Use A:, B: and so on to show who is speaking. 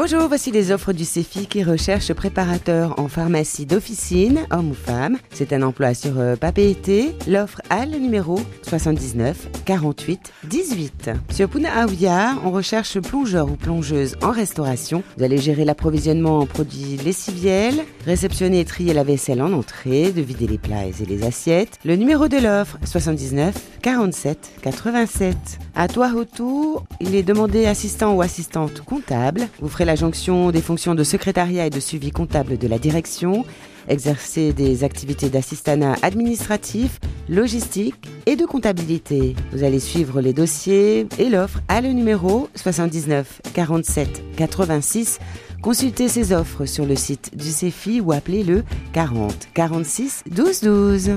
A: Bonjour, voici les offres du CEFI qui recherche préparateur en pharmacie d'officine, homme ou femme. C'est un emploi sur euh, papier été. L'offre a le numéro 79 48 18. Sur Puna Aouya, on recherche plongeur ou plongeuse en restauration. Vous allez gérer l'approvisionnement en produits lessiviels, réceptionner et trier la vaisselle en entrée, de vider les plats et les assiettes. Le numéro de l'offre 79 47 87. À toi autour, il est demandé assistant ou assistante comptable. La jonction des fonctions de secrétariat et de suivi comptable de la direction, exercer des activités d'assistanat administratif, logistique et de comptabilité. Vous allez suivre les dossiers et l'offre à le numéro 79 47 86. Consultez ces offres sur le site du CEFI ou appelez le 40 46 12 12.